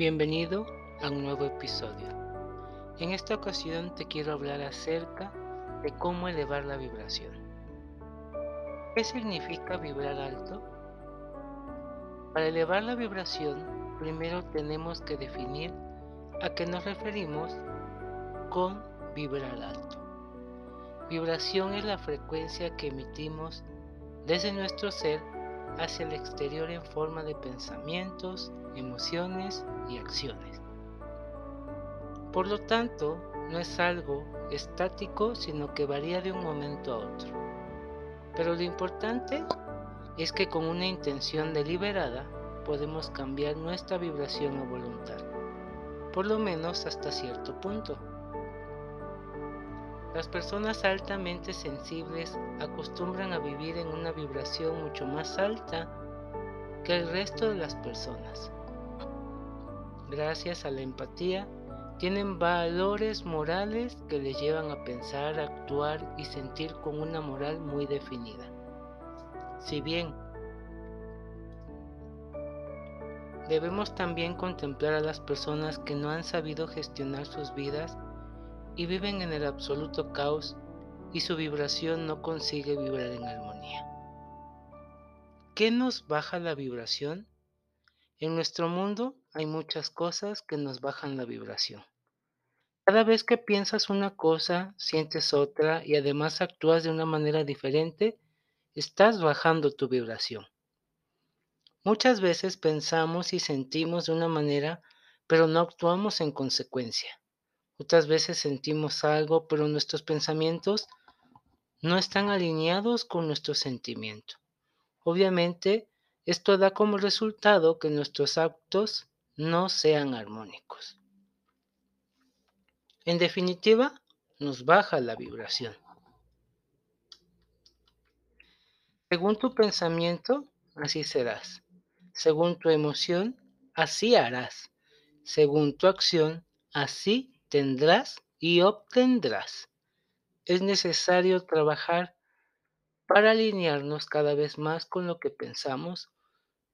Bienvenido a un nuevo episodio. En esta ocasión te quiero hablar acerca de cómo elevar la vibración. ¿Qué significa vibrar alto? Para elevar la vibración, primero tenemos que definir a qué nos referimos con vibrar alto. Vibración es la frecuencia que emitimos desde nuestro ser hacia el exterior en forma de pensamientos, emociones y acciones. Por lo tanto, no es algo estático, sino que varía de un momento a otro. Pero lo importante es que con una intención deliberada podemos cambiar nuestra vibración o voluntad, por lo menos hasta cierto punto. Las personas altamente sensibles acostumbran a vivir en una vibración mucho más alta que el resto de las personas gracias a la empatía, tienen valores morales que les llevan a pensar, actuar y sentir con una moral muy definida. Si bien debemos también contemplar a las personas que no han sabido gestionar sus vidas y viven en el absoluto caos y su vibración no consigue vibrar en armonía. ¿Qué nos baja la vibración? En nuestro mundo hay muchas cosas que nos bajan la vibración. Cada vez que piensas una cosa, sientes otra y además actúas de una manera diferente, estás bajando tu vibración. Muchas veces pensamos y sentimos de una manera, pero no actuamos en consecuencia. Otras veces sentimos algo, pero nuestros pensamientos no están alineados con nuestro sentimiento. Obviamente, esto da como resultado que nuestros actos no sean armónicos. En definitiva, nos baja la vibración. Según tu pensamiento, así serás. Según tu emoción, así harás. Según tu acción, así tendrás y obtendrás. Es necesario trabajar para alinearnos cada vez más con lo que pensamos,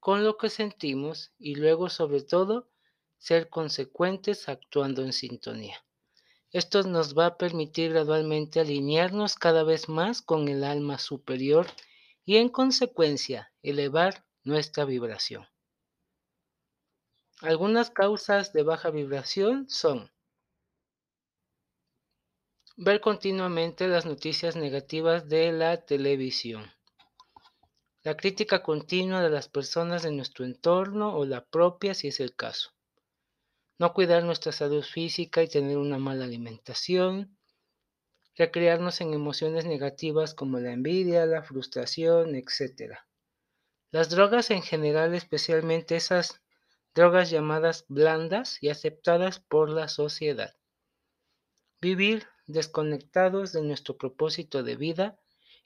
con lo que sentimos y luego sobre todo ser consecuentes actuando en sintonía. Esto nos va a permitir gradualmente alinearnos cada vez más con el alma superior y en consecuencia elevar nuestra vibración. Algunas causas de baja vibración son ver continuamente las noticias negativas de la televisión, la crítica continua de las personas de nuestro entorno o la propia si es el caso, no cuidar nuestra salud física y tener una mala alimentación, recrearnos en emociones negativas como la envidia, la frustración, etc. Las drogas en general, especialmente esas drogas llamadas blandas y aceptadas por la sociedad. Vivir desconectados de nuestro propósito de vida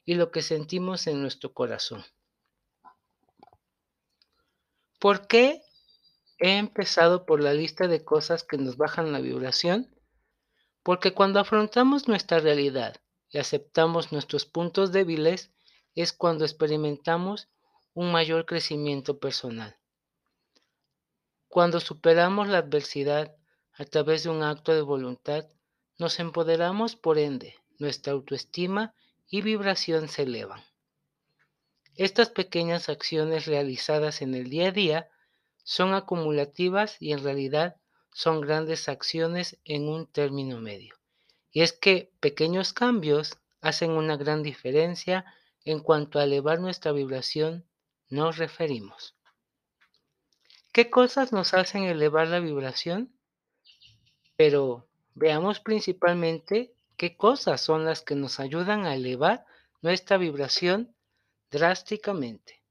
y lo que sentimos en nuestro corazón. ¿Por qué he empezado por la lista de cosas que nos bajan la vibración? Porque cuando afrontamos nuestra realidad y aceptamos nuestros puntos débiles es cuando experimentamos un mayor crecimiento personal. Cuando superamos la adversidad a través de un acto de voluntad, nos empoderamos, por ende, nuestra autoestima y vibración se elevan. Estas pequeñas acciones realizadas en el día a día son acumulativas y en realidad son grandes acciones en un término medio. Y es que pequeños cambios hacen una gran diferencia en cuanto a elevar nuestra vibración nos referimos. ¿Qué cosas nos hacen elevar la vibración? Pero Veamos principalmente qué cosas son las que nos ayudan a elevar nuestra vibración drásticamente.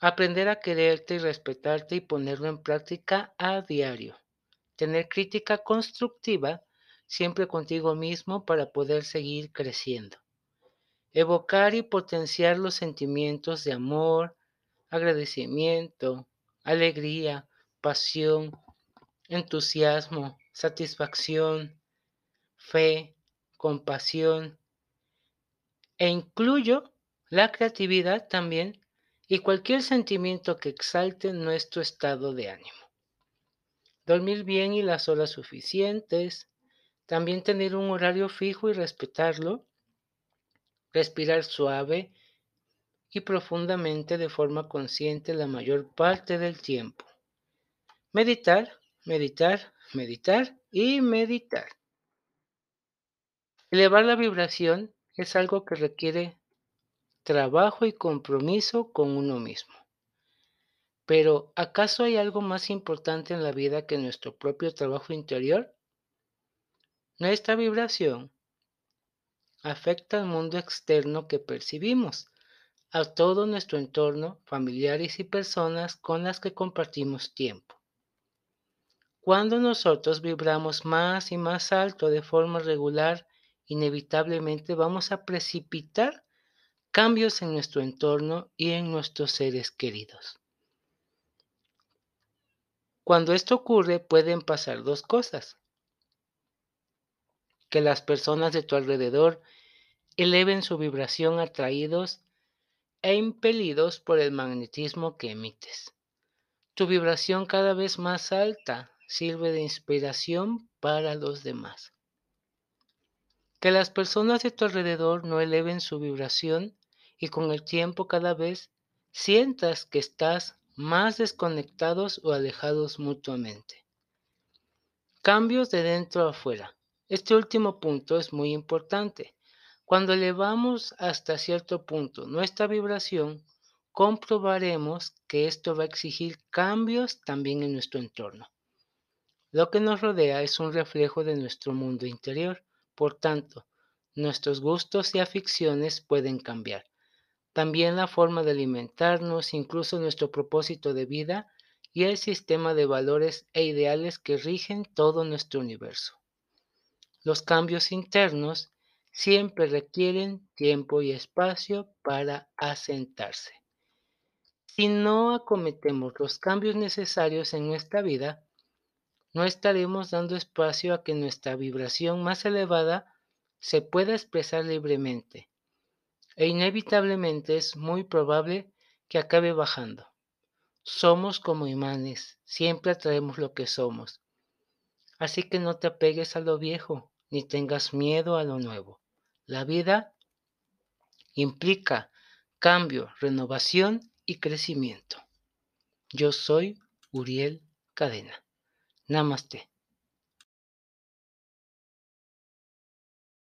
Aprender a quererte y respetarte y ponerlo en práctica a diario. Tener crítica constructiva siempre contigo mismo para poder seguir creciendo. Evocar y potenciar los sentimientos de amor, agradecimiento, alegría, pasión, entusiasmo, satisfacción, fe, compasión e incluyo la creatividad también y cualquier sentimiento que exalte nuestro estado de ánimo. dormir bien y las horas suficientes, también tener un horario fijo y respetarlo, respirar suave y profundamente de forma consciente la mayor parte del tiempo. Meditar, meditar, meditar y meditar. Elevar la vibración es algo que requiere trabajo y compromiso con uno mismo. Pero, ¿acaso hay algo más importante en la vida que nuestro propio trabajo interior? Nuestra vibración afecta al mundo externo que percibimos, a todo nuestro entorno, familiares y personas con las que compartimos tiempo. Cuando nosotros vibramos más y más alto de forma regular, inevitablemente vamos a precipitar cambios en nuestro entorno y en nuestros seres queridos. Cuando esto ocurre pueden pasar dos cosas. Que las personas de tu alrededor eleven su vibración atraídos e impelidos por el magnetismo que emites. Tu vibración cada vez más alta sirve de inspiración para los demás. Que las personas de tu alrededor no eleven su vibración y con el tiempo cada vez sientas que estás más desconectados o alejados mutuamente. Cambios de dentro a afuera. Este último punto es muy importante. Cuando elevamos hasta cierto punto nuestra vibración, comprobaremos que esto va a exigir cambios también en nuestro entorno. Lo que nos rodea es un reflejo de nuestro mundo interior. Por tanto, nuestros gustos y aficiones pueden cambiar. También la forma de alimentarnos, incluso nuestro propósito de vida y el sistema de valores e ideales que rigen todo nuestro universo. Los cambios internos siempre requieren tiempo y espacio para asentarse. Si no acometemos los cambios necesarios en nuestra vida, no estaremos dando espacio a que nuestra vibración más elevada se pueda expresar libremente e inevitablemente es muy probable que acabe bajando. Somos como imanes, siempre atraemos lo que somos. Así que no te apegues a lo viejo, ni tengas miedo a lo nuevo. La vida implica cambio, renovación y crecimiento. Yo soy Uriel Cadena. Namaste.